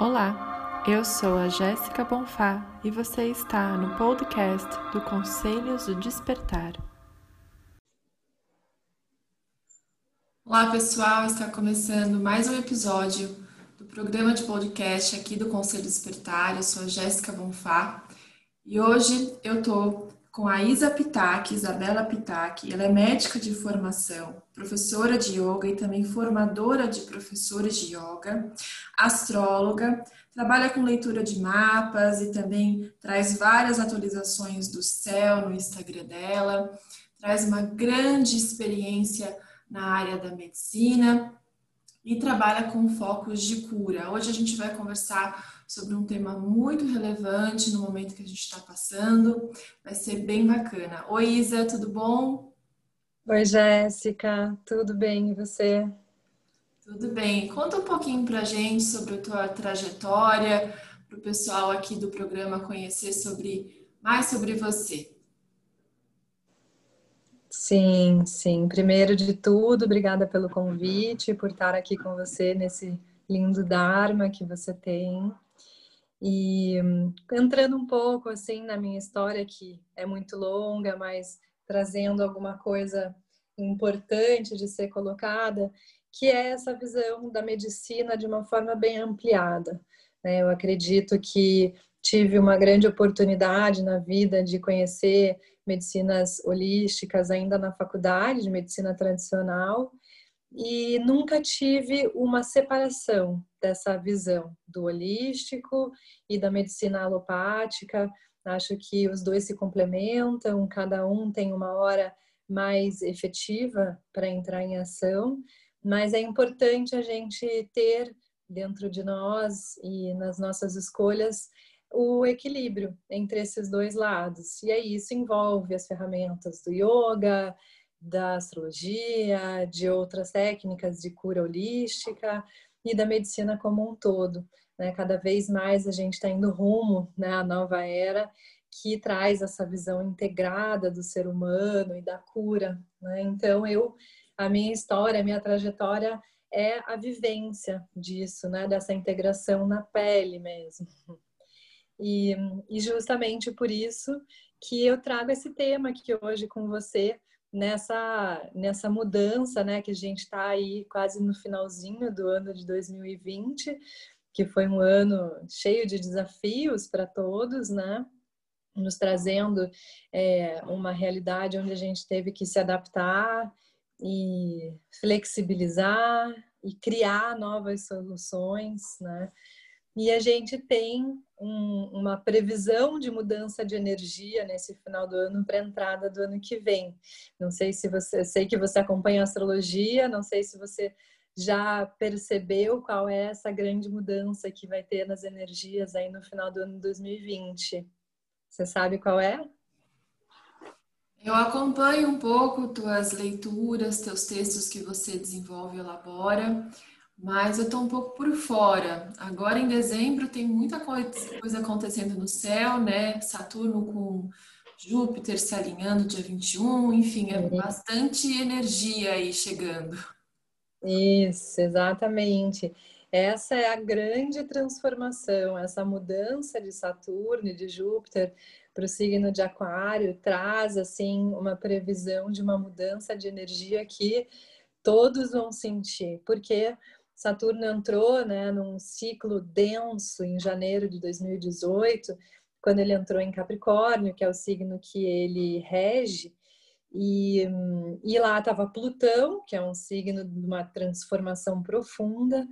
Olá, eu sou a Jéssica Bonfá e você está no podcast do Conselhos do Despertar. Olá pessoal, está começando mais um episódio do programa de podcast aqui do Conselho Despertar. Eu sou a Jéssica Bonfá e hoje eu estou com a Isa Pitak, Isabela Pitak. Ela é médica de formação, professora de yoga e também formadora de professores de yoga, astróloga, trabalha com leitura de mapas e também traz várias atualizações do céu no Instagram dela, traz uma grande experiência na área da medicina e trabalha com focos de cura. Hoje a gente vai conversar sobre um tema muito relevante no momento que a gente está passando. Vai ser bem bacana. Oi, Isa, tudo bom? Oi, Jéssica, tudo bem e você? Tudo bem. Conta um pouquinho para a gente sobre a tua trajetória, para o pessoal aqui do programa conhecer sobre mais sobre você. Sim, sim. Primeiro de tudo, obrigada pelo convite, por estar aqui com você nesse lindo Dharma que você tem. E entrando um pouco assim na minha história, que é muito longa, mas trazendo alguma coisa importante de ser colocada, que é essa visão da medicina de uma forma bem ampliada. Né? Eu acredito que tive uma grande oportunidade na vida de conhecer medicinas holísticas ainda na faculdade de medicina tradicional e nunca tive uma separação dessa visão do holístico e da medicina alopática. Acho que os dois se complementam, cada um tem uma hora mais efetiva para entrar em ação, mas é importante a gente ter dentro de nós e nas nossas escolhas o equilíbrio entre esses dois lados. E aí isso envolve as ferramentas do yoga, da astrologia, de outras técnicas de cura holística e da medicina como um todo. Né? Cada vez mais a gente está indo rumo né, à nova era que traz essa visão integrada do ser humano e da cura. Né? Então, eu, a minha história, a minha trajetória é a vivência disso, né? dessa integração na pele mesmo. E, e justamente por isso que eu trago esse tema aqui hoje com você, nessa, nessa mudança, né, que a gente está aí quase no finalzinho do ano de 2020, que foi um ano cheio de desafios para todos, né? Nos trazendo é, uma realidade onde a gente teve que se adaptar e flexibilizar e criar novas soluções, né? E a gente tem um, uma previsão de mudança de energia nesse final do ano para a entrada do ano que vem. Não sei se você, sei que você acompanha a astrologia, não sei se você já percebeu qual é essa grande mudança que vai ter nas energias aí no final do ano 2020. Você sabe qual é? Eu acompanho um pouco tuas leituras, teus textos que você desenvolve e elabora mas eu estou um pouco por fora. Agora em dezembro tem muita coisa acontecendo no céu, né? Saturno com Júpiter se alinhando dia 21, enfim, é bastante energia aí chegando. Isso, exatamente. Essa é a grande transformação, essa mudança de Saturno e de Júpiter para o signo de Aquário traz assim uma previsão de uma mudança de energia que todos vão sentir, porque Saturno entrou né, num ciclo denso em janeiro de 2018, quando ele entrou em Capricórnio, que é o signo que ele rege, e, e lá estava Plutão, que é um signo de uma transformação profunda,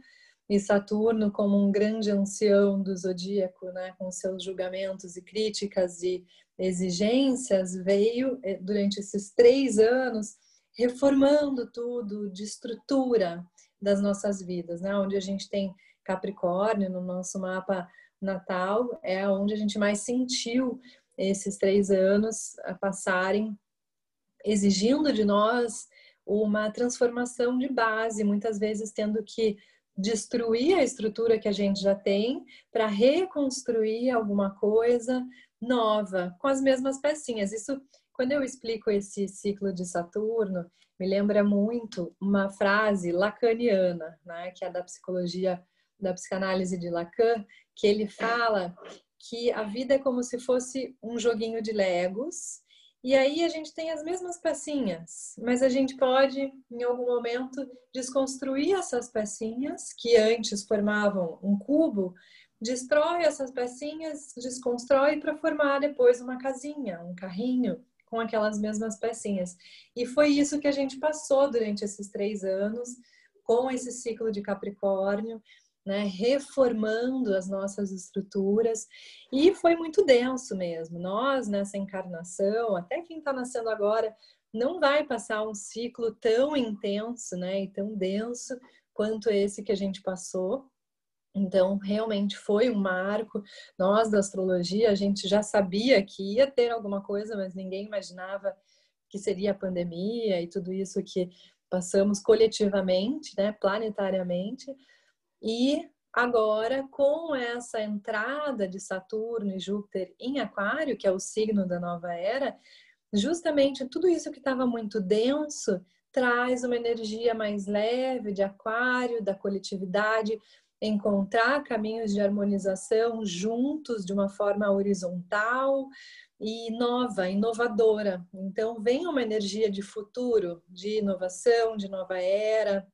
e Saturno, como um grande ancião do zodíaco, né, com seus julgamentos e críticas e exigências, veio eh, durante esses três anos reformando tudo de estrutura, das nossas vidas, né? Onde a gente tem Capricórnio no nosso mapa natal, é onde a gente mais sentiu esses três anos a passarem, exigindo de nós uma transformação de base, muitas vezes tendo que destruir a estrutura que a gente já tem para reconstruir alguma coisa nova com as mesmas pecinhas. Isso, quando eu explico esse ciclo de Saturno, me lembra muito uma frase lacaniana, né, que é da psicologia da psicanálise de Lacan, que ele fala que a vida é como se fosse um joguinho de legos e aí a gente tem as mesmas pecinhas, mas a gente pode, em algum momento, desconstruir essas pecinhas que antes formavam um cubo, destrói essas pecinhas, desconstrói para formar depois uma casinha, um carrinho com aquelas mesmas pecinhas. E foi isso que a gente passou durante esses três anos com esse ciclo de Capricórnio né, reformando as nossas estruturas e foi muito denso mesmo. Nós nessa encarnação, até quem está nascendo agora, não vai passar um ciclo tão intenso, né, e tão denso quanto esse que a gente passou. Então, realmente foi um marco. Nós da astrologia, a gente já sabia que ia ter alguma coisa, mas ninguém imaginava que seria a pandemia e tudo isso que passamos coletivamente, né, planetariamente. E agora, com essa entrada de Saturno e Júpiter em Aquário, que é o signo da nova era, justamente tudo isso que estava muito denso traz uma energia mais leve de Aquário, da coletividade, encontrar caminhos de harmonização juntos de uma forma horizontal e nova, inovadora. Então, vem uma energia de futuro, de inovação, de nova era,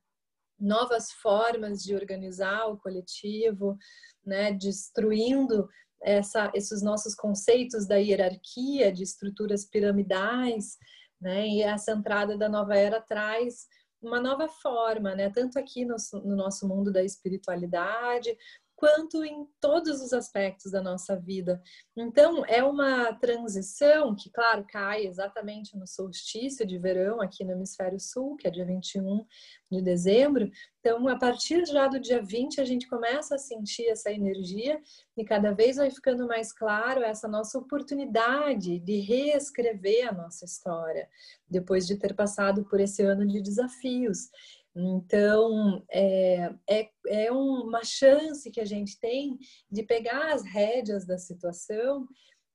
novas formas de organizar o coletivo, né, destruindo essa, esses nossos conceitos da hierarquia, de estruturas piramidais, né, e essa entrada da nova era traz uma nova forma, né, tanto aqui no, no nosso mundo da espiritualidade, quanto em todos os aspectos da nossa vida. Então, é uma transição que, claro, cai exatamente no solstício de verão aqui no Hemisfério Sul, que é dia 21 de dezembro. Então, a partir já do dia 20, a gente começa a sentir essa energia e cada vez vai ficando mais claro essa nossa oportunidade de reescrever a nossa história, depois de ter passado por esse ano de desafios. Então, é, é, é uma chance que a gente tem de pegar as rédeas da situação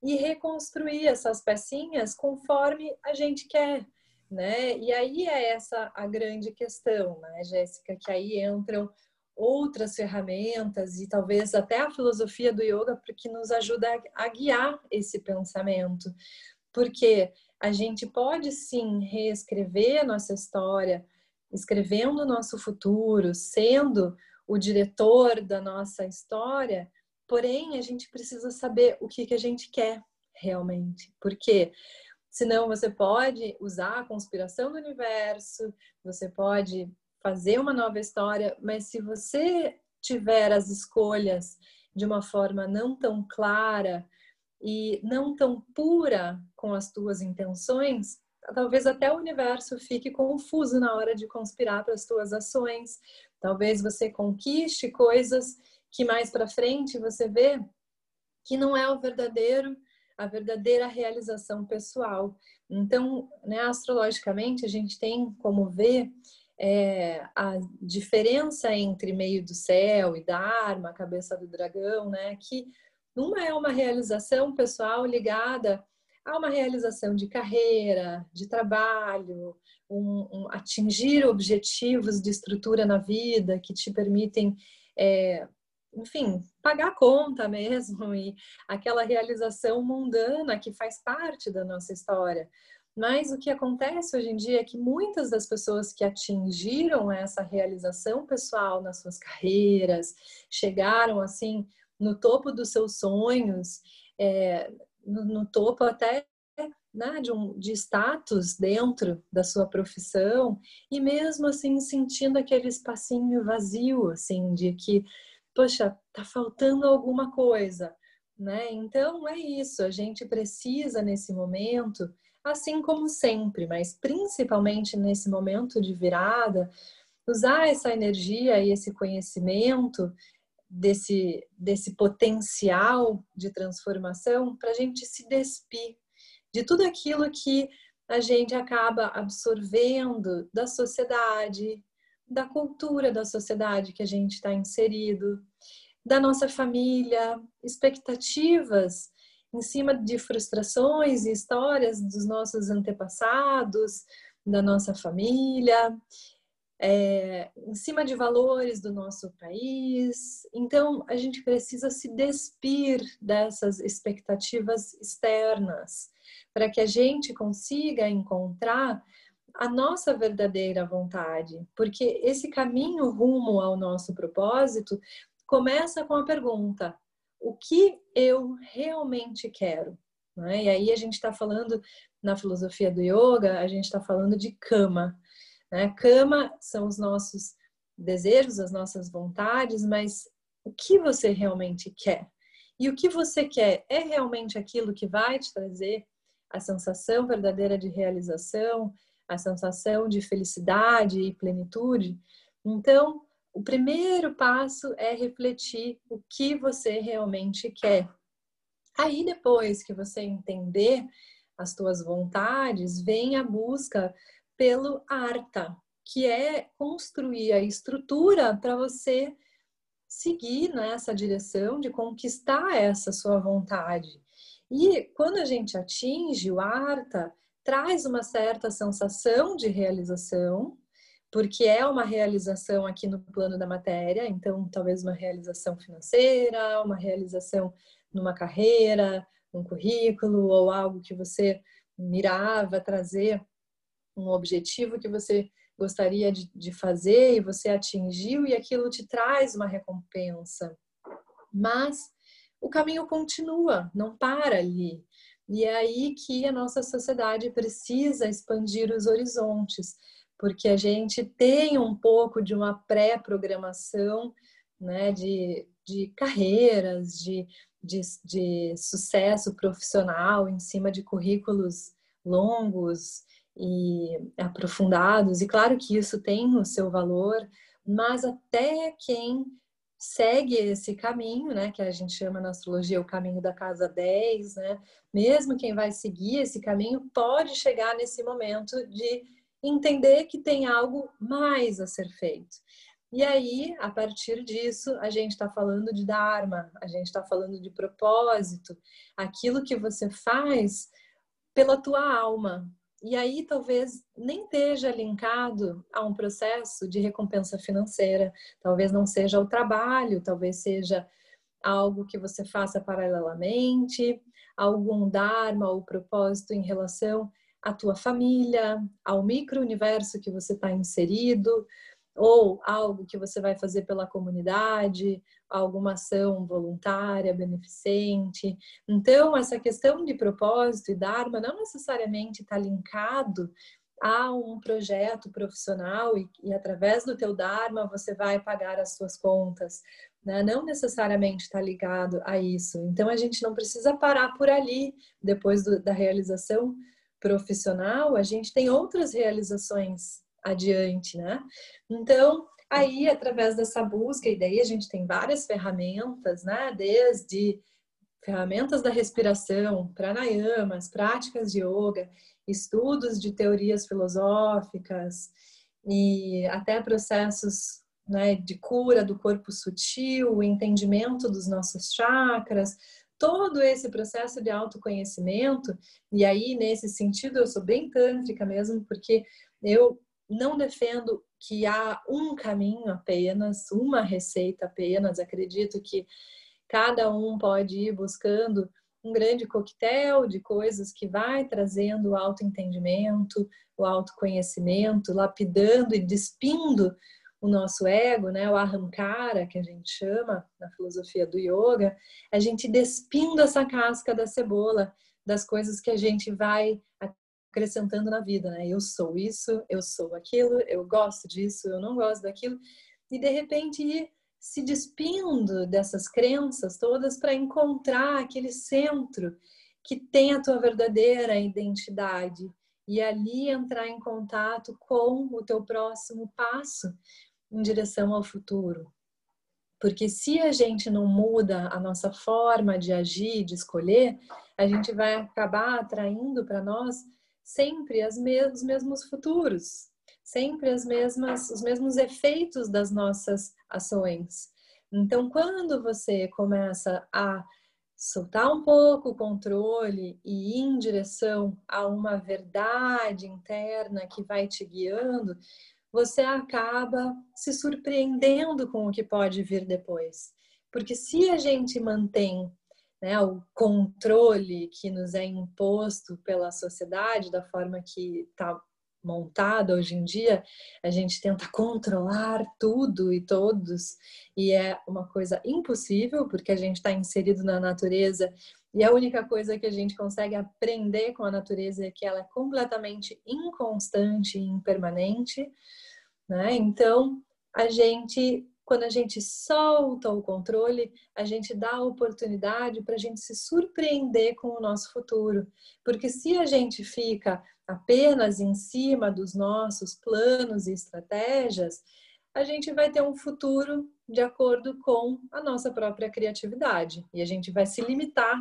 e reconstruir essas pecinhas conforme a gente quer, né? E aí é essa a grande questão, né, Jéssica? Que aí entram outras ferramentas e talvez até a filosofia do yoga que nos ajuda a guiar esse pensamento. Porque a gente pode sim reescrever nossa história, escrevendo o nosso futuro, sendo o diretor da nossa história, porém a gente precisa saber o que, que a gente quer realmente, porque senão você pode usar a conspiração do universo, você pode fazer uma nova história, mas se você tiver as escolhas de uma forma não tão clara e não tão pura com as tuas intenções, talvez até o universo fique confuso na hora de conspirar para as tuas ações. Talvez você conquiste coisas que mais para frente você vê que não é o verdadeiro, a verdadeira realização pessoal. Então, né, astrologicamente, a gente tem como ver é, a diferença entre meio do céu e Dharma, cabeça do dragão, né? Que uma é uma realização pessoal ligada a uma realização de carreira, de trabalho, um, um, atingir objetivos de estrutura na vida que te permitem, é, enfim, pagar a conta mesmo e aquela realização mundana que faz parte da nossa história. Mas o que acontece hoje em dia é que muitas das pessoas que atingiram essa realização pessoal nas suas carreiras, chegaram assim no topo dos seus sonhos, é, no, no topo até né, de, um, de status dentro da sua profissão e mesmo assim sentindo aquele espacinho vazio, assim, de que, poxa, tá faltando alguma coisa, né? Então é isso, a gente precisa nesse momento, assim como sempre, mas principalmente nesse momento de virada, usar essa energia e esse conhecimento desse, desse potencial de transformação para a gente se despir de tudo aquilo que a gente acaba absorvendo da sociedade, da cultura da sociedade que a gente está inserido, da nossa família, expectativas em cima de frustrações e histórias dos nossos antepassados, da nossa família é, em cima de valores do nosso país. Então, a gente precisa se despir dessas expectativas externas para que a gente consiga encontrar a nossa verdadeira vontade, porque esse caminho rumo ao nosso propósito começa com a pergunta: o que eu realmente quero? Né? E aí a gente está falando na filosofia do yoga, a gente está falando de kama. Né? Kama são os nossos desejos, as nossas vontades, mas o que você realmente quer? E o que você quer é realmente aquilo que vai te trazer a sensação verdadeira de realização, a sensação de felicidade e plenitude? Então, o primeiro passo é refletir o que você realmente quer. Aí, depois que você entender as tuas vontades, vem a busca pelo arta, que é construir a estrutura para você seguir nessa direção de conquistar essa sua vontade. E quando a gente atinge o arta, traz uma certa sensação de realização, porque é uma realização aqui no plano da matéria, então talvez uma realização financeira, uma realização numa carreira, um currículo ou algo que você mirava trazer um objetivo que você gostaria de, de fazer e você atingiu e aquilo te traz uma recompensa. Mas o caminho continua, não para ali. E é aí que a nossa sociedade precisa expandir os horizontes, porque a gente tem um pouco de uma pré-programação né, de, de carreiras, de, de, de sucesso profissional em cima de currículos longos, e aprofundados, e claro que isso tem o seu valor, mas até quem segue esse caminho, né, que a gente chama na astrologia o caminho da casa 10, né, mesmo quem vai seguir esse caminho pode chegar nesse momento de entender que tem algo mais a ser feito. E aí, a partir disso, a gente está falando de Dharma, a gente está falando de propósito, aquilo que você faz pela tua alma, e aí talvez nem esteja linkado a um processo de recompensa financeira, talvez não seja o trabalho, talvez seja algo que você faça paralelamente, algum dharma ou propósito em relação à tua família, ao micro-universo que você está inserido, ou algo que você vai fazer pela comunidade, alguma ação voluntária, beneficente. Então, essa questão de propósito e Dharma não necessariamente está linkado a um projeto profissional e, e, através do teu Dharma você vai pagar as suas contas. Né? Não necessariamente está ligado a isso. Então, a gente não precisa parar por ali, depois do, da realização profissional, a gente tem outras realizações adiante, né? Então, aí, através dessa busca, e daí a gente tem várias ferramentas, né? Desde ferramentas da respiração, pranayamas, práticas de yoga, estudos de teorias filosóficas e até processos né, de cura do corpo sutil, o entendimento dos nossos chakras, todo esse processo de autoconhecimento. E aí, nesse sentido, eu sou bem tântrica mesmo, porque eu não defendo que há um caminho apenas, uma receita apenas. Acredito que cada um pode ir buscando um grande coquetel de coisas que vai trazendo o autoentendimento, o autoconhecimento, lapidando e despindo o nosso ego, né, o ahankara, que a gente chama na filosofia do yoga, a gente despindo essa casca da cebola, das coisas que a gente vai acrescentando na vida, né? Eu sou isso, eu sou aquilo, eu gosto disso, eu não gosto daquilo. E de repente ir se despindo dessas crenças todas para encontrar aquele centro que tem a tua verdadeira identidade e ali entrar em contato com o teu próximo passo em direção ao futuro. Porque se a gente não muda a nossa forma de agir, de escolher, a gente vai acabar atraindo para nós sempre as mes os mesmos futuros, sempre as mesmas, os mesmos efeitos das nossas ações. Então, quando você começa a soltar um pouco o controle e ir em direção a uma verdade interna que vai te guiando, você acaba se surpreendendo com o que pode vir depois. Porque se a gente mantém né, o controle que nos é imposto pela sociedade, da forma que está montada hoje em dia, a gente tenta controlar tudo e todos, e é uma coisa impossível, porque a gente está inserido na natureza e a única coisa que a gente consegue aprender com a natureza é que ela é completamente inconstante e impermanente, né? Então, a gente, quando a gente solta o controle, a gente dá a oportunidade para a gente se surpreender com o nosso futuro. Porque se a gente fica apenas em cima dos nossos planos e estratégias, a gente vai ter um futuro de acordo com a nossa própria criatividade e a gente vai se limitar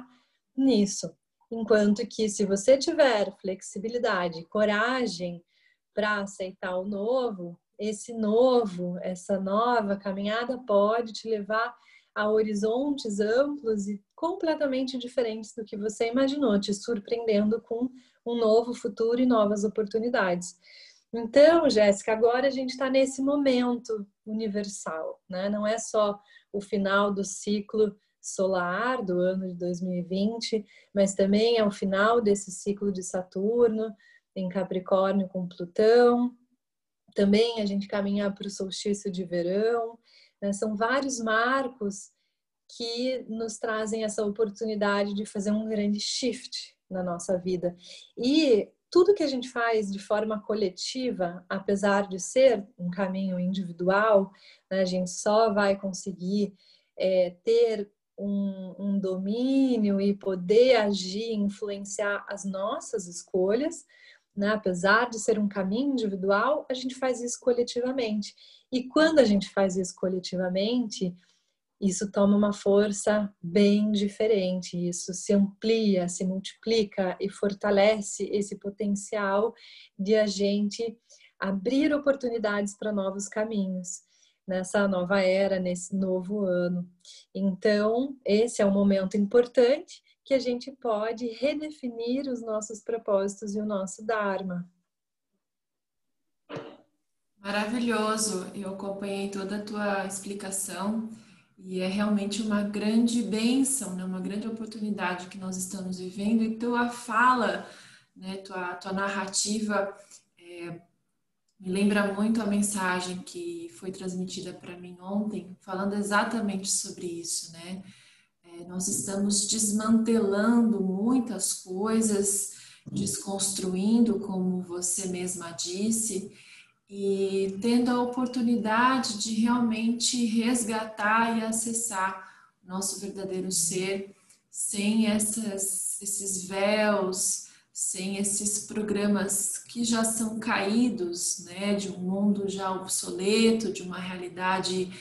nisso. Enquanto que se você tiver flexibilidade, coragem para aceitar o novo, esse novo, essa nova caminhada pode te levar a horizontes amplos e completamente diferentes do que você imaginou, te surpreendendo com um novo futuro e novas oportunidades. Então, Jéssica, agora a gente está nesse momento universal, né? Não é só o final do ciclo solar do ano de 2020, mas também é o final desse ciclo de Saturno em Capricórnio com Plutão. Também a gente caminha para o solstício de verão. Né? São vários marcos que nos trazem essa oportunidade de fazer um grande shift na nossa vida. E tudo que a gente faz de forma coletiva, apesar de ser um caminho individual, né, a gente só vai conseguir é, ter um, um domínio e poder agir, influenciar as nossas escolhas, né? apesar de ser um caminho individual, a gente faz isso coletivamente. E quando a gente faz isso coletivamente, isso toma uma força bem diferente, isso se amplia, se multiplica e fortalece esse potencial de a gente abrir oportunidades para novos caminhos nessa nova era, nesse novo ano. Então, esse é um momento importante que a gente pode redefinir os nossos propósitos e o nosso Dharma. Maravilhoso, eu acompanhei toda a tua explicação e é realmente uma grande bênção, né? uma grande oportunidade que nós estamos vivendo. E tua fala, né? tua, tua narrativa é, me lembra muito a mensagem que foi transmitida para mim ontem, falando exatamente sobre isso, né? É, nós estamos desmantelando muitas coisas, desconstruindo, como você mesma disse, e tendo a oportunidade de realmente resgatar e acessar nosso verdadeiro ser sem essas, esses véus, sem esses programas que já são caídos, né, de um mundo já obsoleto, de uma realidade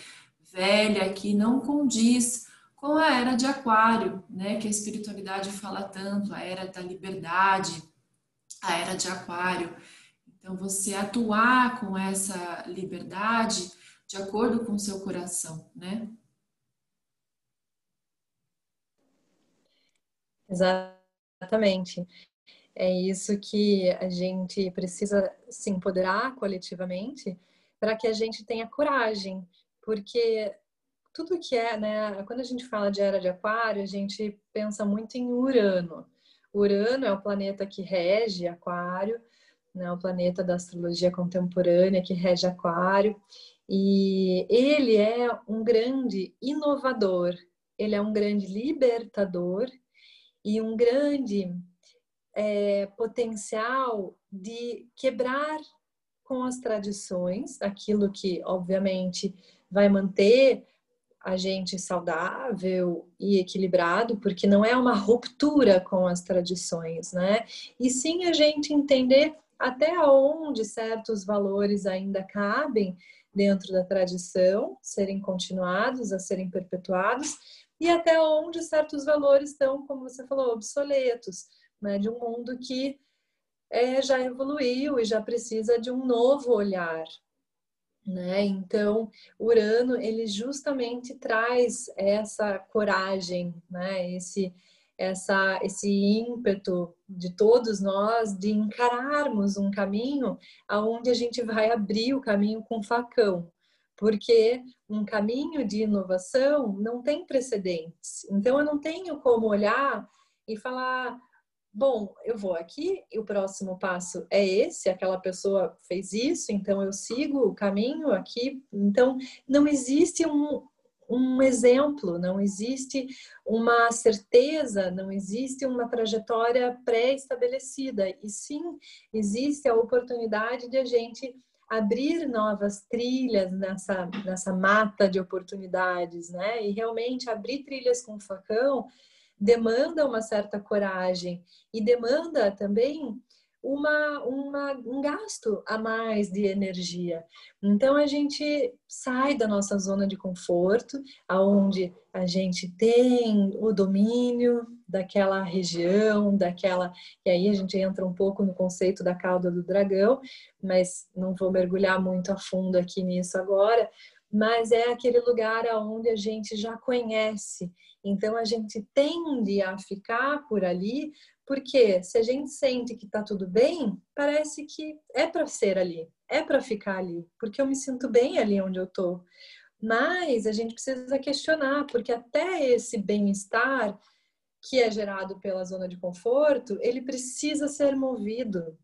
velha que não condiz com a era de Aquário, né, que a espiritualidade fala tanto, a era da liberdade, a era de Aquário. Então, você atuar com essa liberdade de acordo com o seu coração, né? Exatamente. É isso que a gente precisa se empoderar coletivamente para que a gente tenha coragem, porque tudo que é, né, quando a gente fala de era de aquário, a gente pensa muito em Urano. Urano é o planeta que rege aquário, né, o planeta da astrologia contemporânea que rege aquário, e ele é um grande inovador, ele é um grande libertador e um grande é, potencial de quebrar com as tradições, aquilo que, obviamente, vai manter a gente saudável e equilibrado, porque não é uma ruptura com as tradições, né? E sim a gente entender até onde certos valores ainda cabem dentro da tradição, serem continuados, a serem perpetuados, e até onde certos valores estão, como você falou, obsoletos, né, de um mundo que é, já evoluiu e já precisa de um novo olhar. Né? Então, Urano ele justamente traz essa coragem, né? esse, essa, esse ímpeto de todos nós de encararmos um caminho aonde a gente vai abrir o caminho com facão, porque um caminho de inovação não tem precedentes. Então eu não tenho como olhar e falar, bom, eu vou aqui e o próximo passo é esse, aquela pessoa fez isso, então eu sigo o caminho aqui. Então não existe um, um exemplo, não existe uma certeza, não existe uma trajetória pré-estabelecida, e sim existe a oportunidade de a gente abrir novas trilhas nessa, nessa mata de oportunidades, né? E realmente abrir trilhas com facão demanda uma certa coragem e demanda também uma, uma, um gasto a mais de energia. Então a gente sai da nossa zona de conforto, aonde a gente tem o domínio daquela região, daquela. E aí a gente entra um pouco no conceito da cauda do dragão, mas não vou mergulhar muito a fundo aqui nisso agora. Mas é aquele lugar aonde a gente já conhece. Então a gente tende a ficar por ali porque se a gente sente que está tudo bem, parece que é para ser ali, é para ficar ali, porque eu me sinto bem ali onde eu estou. Mas a gente precisa questionar, porque até esse bem-estar que é gerado pela zona de conforto, ele precisa ser movido.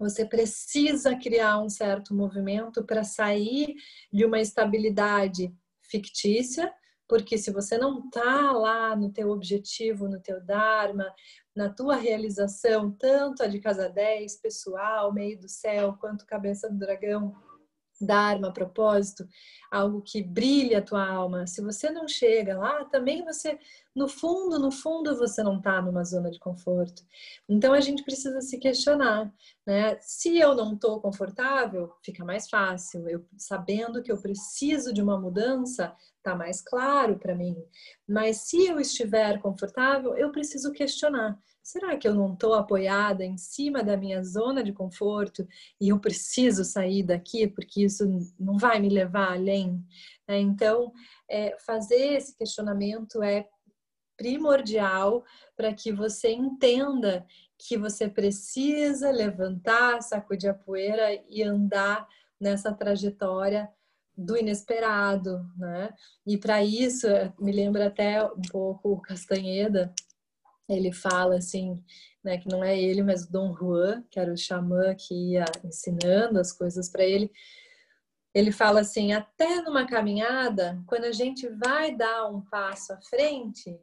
Você precisa criar um certo movimento para sair de uma estabilidade fictícia, porque se você não está lá no teu objetivo, no teu dharma, na tua realização, tanto a de casa 10, pessoal, meio do céu, quanto cabeça do dragão, Dharma, propósito, algo que brilha a tua alma. Se você não chega lá, também você, no fundo, no fundo, você não está numa zona de conforto. Então a gente precisa se questionar, né? Se eu não estou confortável, fica mais fácil. Eu sabendo que eu preciso de uma mudança, tá mais claro para mim. Mas se eu estiver confortável, eu preciso questionar. Será que eu não estou apoiada em cima da minha zona de conforto e eu preciso sair daqui porque isso não vai me levar além? É, então, é, fazer esse questionamento é primordial para que você entenda que você precisa levantar, sacudir a poeira e andar nessa trajetória do inesperado, né? E para isso, me lembra até um pouco o Castanheda, ele fala assim, né, que não é ele, mas o Dom Juan, que era o xamã que ia ensinando as coisas para ele. Ele fala assim: até numa caminhada, quando a gente vai dar um passo à frente,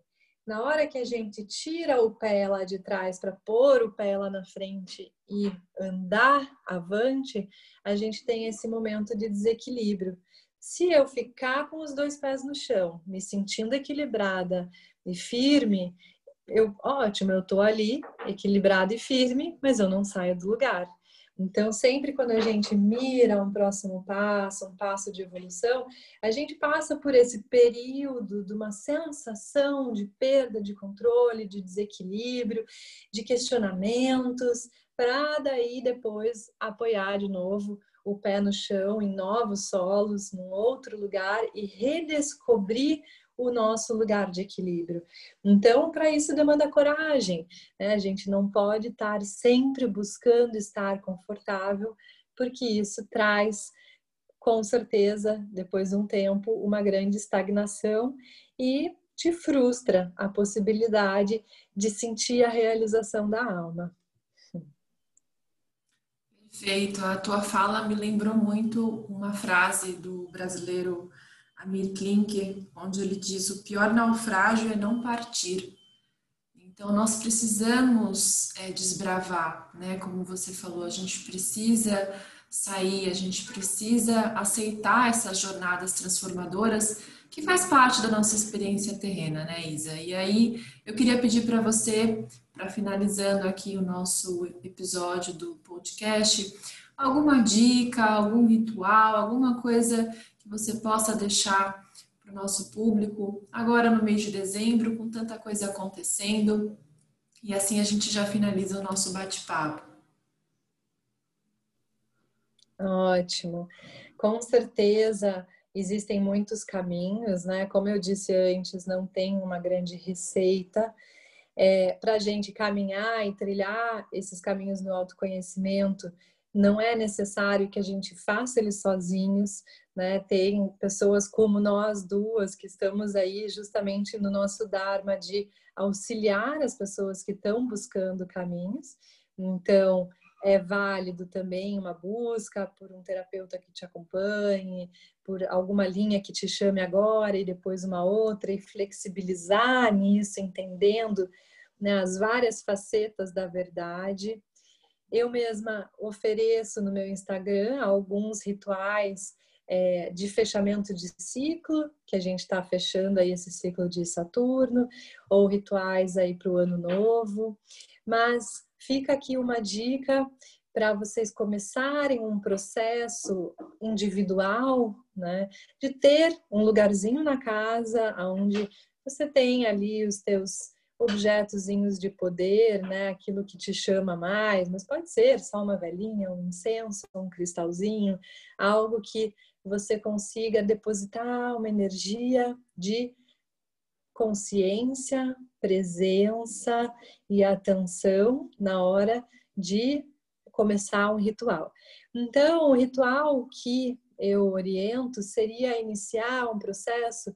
na hora que a gente tira o pé lá de trás para pôr o pé lá na frente e andar avante, a gente tem esse momento de desequilíbrio. Se eu ficar com os dois pés no chão, me sentindo equilibrada e firme, eu, ótimo, eu estou ali, equilibrada e firme, mas eu não saio do lugar. Então, sempre quando a gente mira um próximo passo, um passo de evolução, a gente passa por esse período de uma sensação de perda de controle, de desequilíbrio, de questionamentos, para daí depois apoiar de novo o pé no chão, em novos solos, num outro lugar e redescobrir o nosso lugar de equilíbrio. Então, para isso demanda coragem. Né? A gente não pode estar sempre buscando estar confortável, porque isso traz, com certeza, depois de um tempo, uma grande estagnação e te frustra a possibilidade de sentir a realização da alma. Perfeito. A tua fala me lembrou muito uma frase do brasileiro Amir Klink, onde ele diz: o pior naufrágio é não partir. Então, nós precisamos é, desbravar, né? Como você falou, a gente precisa sair, a gente precisa aceitar essas jornadas transformadoras que faz parte da nossa experiência terrena, né, Isa? E aí, eu queria pedir para você, para finalizando aqui o nosso episódio do podcast, alguma dica, algum ritual, alguma coisa que você possa deixar para o nosso público agora no mês de dezembro, com tanta coisa acontecendo. E assim a gente já finaliza o nosso bate-papo. Ótimo. Com certeza existem muitos caminhos, né? Como eu disse antes, não tem uma grande receita. é, para a gente caminhar e trilhar esses caminhos no autoconhecimento, não é necessário que a gente faça eles sozinhos, né? Tem pessoas como nós duas que estamos aí justamente no nosso Dharma de auxiliar as pessoas que estão buscando caminhos. Então, é válido também uma busca por um terapeuta que te acompanhe, por alguma linha que te chame agora e depois uma outra, e flexibilizar nisso, entendendo né, as várias facetas da verdade. Eu mesma ofereço no meu Instagram alguns rituais é, de fechamento de ciclo, que a gente está fechando aí esse ciclo de Saturno, ou rituais aí para o ano novo. Mas fica aqui uma dica para vocês começarem um processo individual, né, de ter um lugarzinho na casa onde você tem ali os teus objetozinhos de poder, né, aquilo que te chama mais, mas pode ser só uma velhinha, um incenso, um cristalzinho, algo que você consiga depositar uma energia de consciência, presença e atenção na hora de começar um ritual. Então, o ritual que eu oriento seria iniciar um processo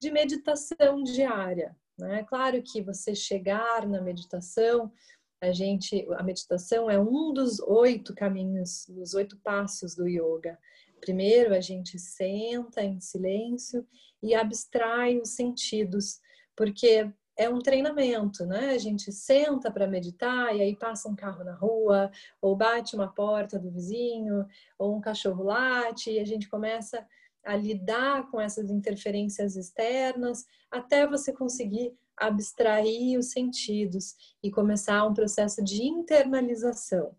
de meditação diária. Né? Claro que você chegar na meditação, a gente, a meditação é um dos oito caminhos, dos oito passos do yoga. Primeiro, a gente senta em silêncio e abstrai os sentidos, porque é um treinamento, né? A gente senta para meditar e aí passa um carro na rua, ou bate uma porta do vizinho, ou um cachorro late, e a gente começa a lidar com essas interferências externas até você conseguir abstrair os sentidos e começar um processo de internalização.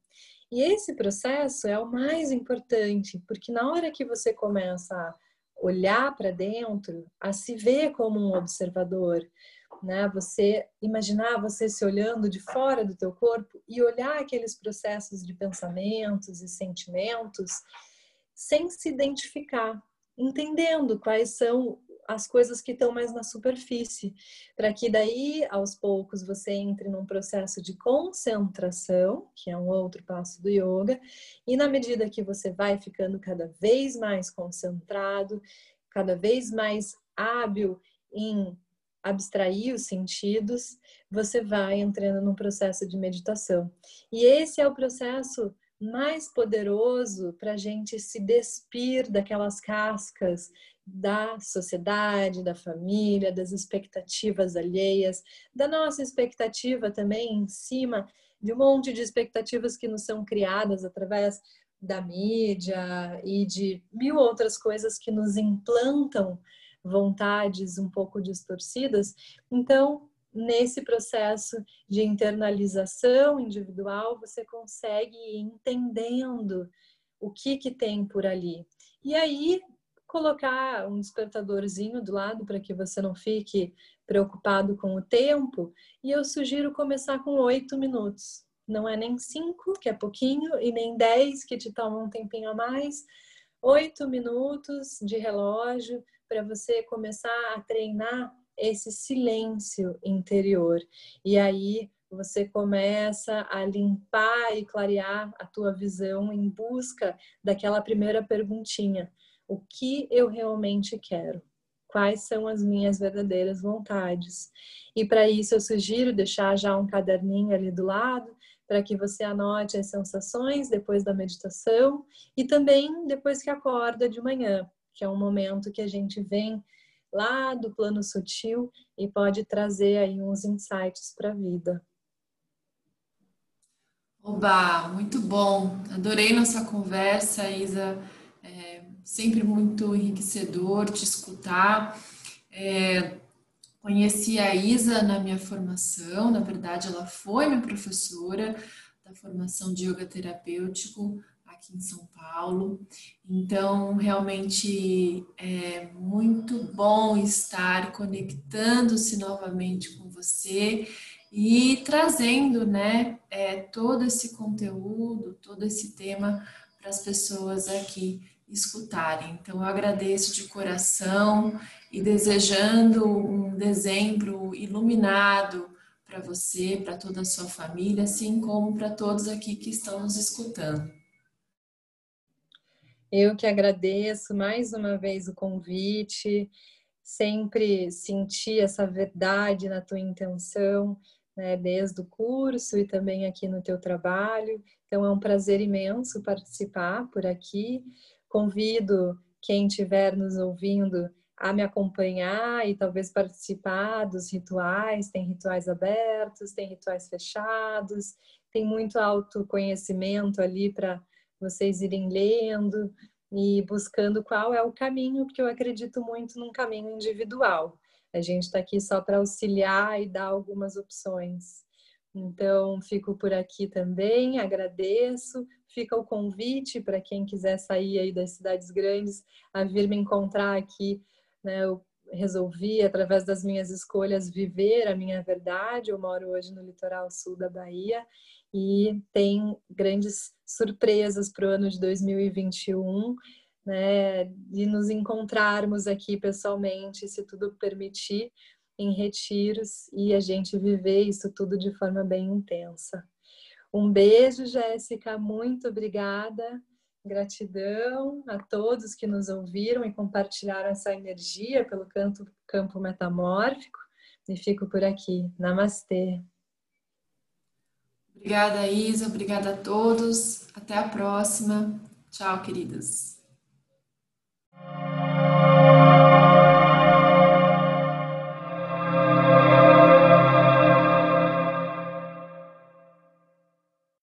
E esse processo é o mais importante, porque na hora que você começa a olhar para dentro, a se ver como um observador, né? Você imaginar você se olhando de fora do teu corpo e olhar aqueles processos de pensamentos e sentimentos sem se identificar, entendendo quais são as coisas que estão mais na superfície, para que daí aos poucos você entre num processo de concentração, que é um outro passo do yoga, e na medida que você vai ficando cada vez mais concentrado, cada vez mais hábil em abstrair os sentidos, você vai entrando num processo de meditação. E esse é o processo mais poderoso para a gente se despir daquelas cascas da sociedade, da família, das expectativas alheias, da nossa expectativa também em cima de um monte de expectativas que nos são criadas através da mídia e de mil outras coisas que nos implantam vontades um pouco distorcidas. Então, nesse processo de internalização individual, você consegue ir entendendo o que que tem por ali. E aí, colocar um despertadorzinho do lado para que você não fique preocupado com o tempo. E eu sugiro começar com oito minutos. Não é nem cinco, que é pouquinho, e nem dez, que te toma um tempinho a mais. Oito minutos de relógio para você começar a treinar esse silêncio interior. E aí você começa a limpar e clarear a tua visão em busca daquela primeira perguntinha o que eu realmente quero, quais são as minhas verdadeiras vontades. E para isso eu sugiro deixar já um caderninho ali do lado para que você anote as sensações depois da meditação e também depois que acorda de manhã, que é um momento que a gente vem lá do plano sutil e pode trazer aí uns insights para a vida. Oba, muito bom. Adorei nossa conversa, Isa. É sempre muito enriquecedor te escutar. É, conheci a Isa na minha formação, na verdade, ela foi minha professora da formação de yoga terapêutico aqui em São Paulo. Então, realmente é muito bom estar conectando-se novamente com você e trazendo, né, é, todo esse conteúdo, todo esse tema para as pessoas aqui escutarem. Então, eu agradeço de coração e desejando um dezembro iluminado para você, para toda a sua família, assim como para todos aqui que estão nos escutando. Eu que agradeço mais uma vez o convite, sempre senti essa verdade na tua intenção, né, desde o curso e também aqui no teu trabalho. Então é um prazer imenso participar por aqui. Convido quem estiver nos ouvindo a me acompanhar e talvez participar dos rituais. Tem rituais abertos, tem rituais fechados, tem muito autoconhecimento ali para vocês irem lendo e buscando qual é o caminho, porque eu acredito muito num caminho individual. A gente está aqui só para auxiliar e dar algumas opções. Então, fico por aqui também, agradeço. Fica o convite para quem quiser sair aí das cidades grandes a vir me encontrar aqui. Né? Eu resolvi, através das minhas escolhas, viver a minha verdade. Eu moro hoje no litoral sul da Bahia e tem grandes surpresas para o ano de 2021, né, de nos encontrarmos aqui pessoalmente, se tudo permitir, em retiros e a gente viver isso tudo de forma bem intensa. Um beijo, Jéssica, muito obrigada. Gratidão a todos que nos ouviram e compartilharam essa energia pelo canto, campo metamórfico. E fico por aqui. Namastê. Obrigada, Isa. Obrigada a todos. Até a próxima. Tchau, queridas.